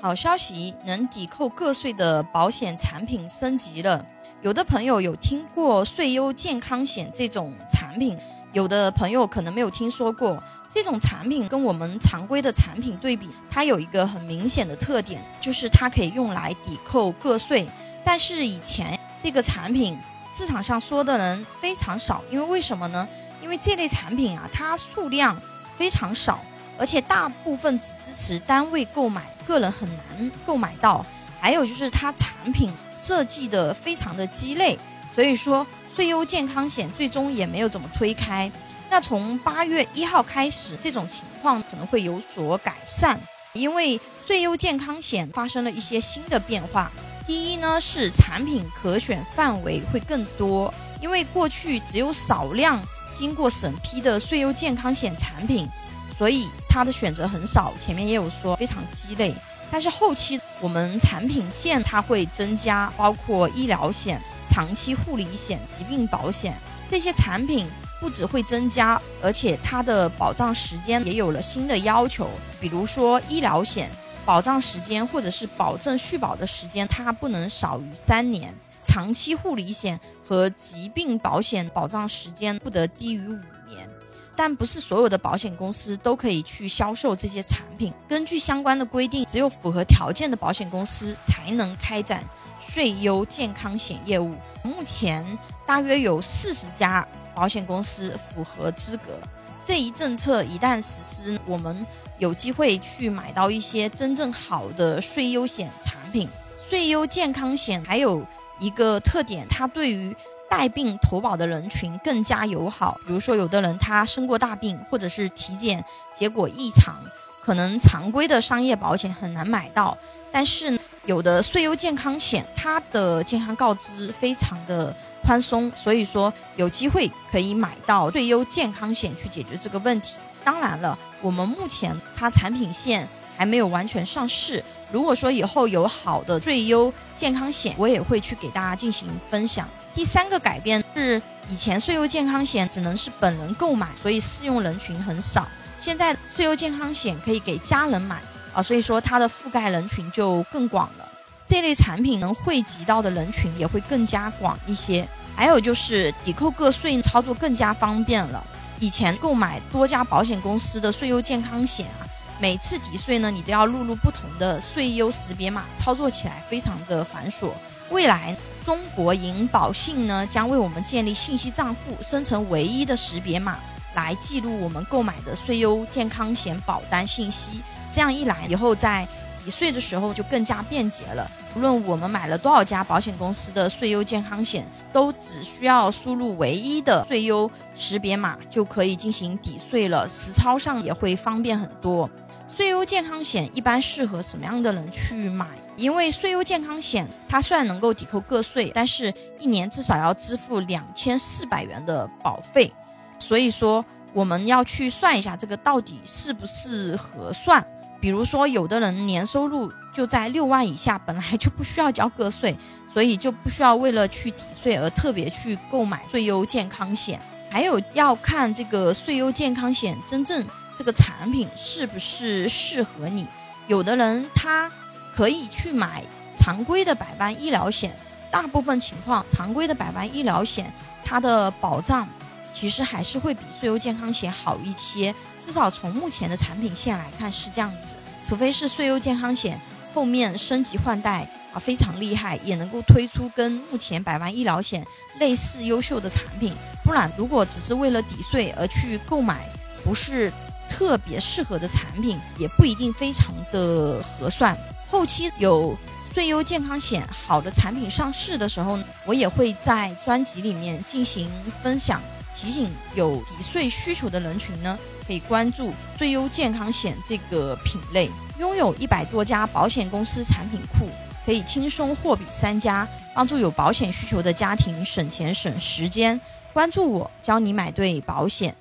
好消息，能抵扣个税的保险产品升级了。有的朋友有听过税优健康险这种产品，有的朋友可能没有听说过。这种产品跟我们常规的产品对比，它有一个很明显的特点，就是它可以用来抵扣个税。但是以前这个产品市场上说的人非常少，因为为什么呢？因为这类产品啊，它数量非常少。而且大部分只支持单位购买，个人很难购买到。还有就是它产品设计的非常的鸡肋，所以说税优健康险最终也没有怎么推开。那从八月一号开始，这种情况可能会有所改善，因为税优健康险发生了一些新的变化。第一呢是产品可选范围会更多，因为过去只有少量经过审批的税优健康险产品。所以它的选择很少，前面也有说非常鸡肋。但是后期我们产品线它会增加，包括医疗险、长期护理险、疾病保险这些产品，不只会增加，而且它的保障时间也有了新的要求。比如说医疗险保障时间或者是保证续保的时间，它不能少于三年；长期护理险和疾病保险保障时间不得低于五。但不是所有的保险公司都可以去销售这些产品。根据相关的规定，只有符合条件的保险公司才能开展税优健康险业务。目前大约有四十家保险公司符合资格。这一政策一旦实施，我们有机会去买到一些真正好的税优险产品。税优健康险还有一个特点，它对于带病投保的人群更加友好，比如说有的人他生过大病，或者是体检结果异常，可能常规的商业保险很难买到，但是有的税优健康险，它的健康告知非常的宽松，所以说有机会可以买到税优健康险去解决这个问题。当然了，我们目前它产品线还没有完全上市，如果说以后有好的最优健康险，我也会去给大家进行分享。第三个改变是，以前税优健康险只能是本人购买，所以适用人群很少。现在税优健康险可以给家人买啊，所以说它的覆盖人群就更广了。这类产品能惠及到的人群也会更加广一些。还有就是抵扣个税操作更加方便了。以前购买多家保险公司的税优健康险啊，每次抵税呢，你都要录入不同的税优识别码，操作起来非常的繁琐。未来。中国银保信呢将为我们建立信息账户，生成唯一的识别码，来记录我们购买的税优健康险保单信息。这样一来，以后在抵税的时候就更加便捷了。无论我们买了多少家保险公司的税优健康险，都只需要输入唯一的税优识别码就可以进行抵税了，实操上也会方便很多。税优健康险一般适合什么样的人去买？因为税优健康险它虽然能够抵扣个税，但是一年至少要支付两千四百元的保费，所以说我们要去算一下这个到底是不是合算。比如说，有的人年收入就在六万以下，本来就不需要交个税，所以就不需要为了去抵税而特别去购买税优健康险。还有要看这个税优健康险真正这个产品是不是适合你，有的人他。可以去买常规的百万医疗险，大部分情况，常规的百万医疗险它的保障其实还是会比税优健康险好一些，至少从目前的产品线来看是这样子。除非是税优健康险后面升级换代啊非常厉害，也能够推出跟目前百万医疗险类似优秀的产品，不然如果只是为了抵税而去购买不是特别适合的产品，也不一定非常的合算。后期有税优健康险好的产品上市的时候，我也会在专辑里面进行分享，提醒有抵税需求的人群呢，可以关注税优健康险这个品类。拥有一百多家保险公司产品库，可以轻松货比三家，帮助有保险需求的家庭省钱省时间。关注我，教你买对保险。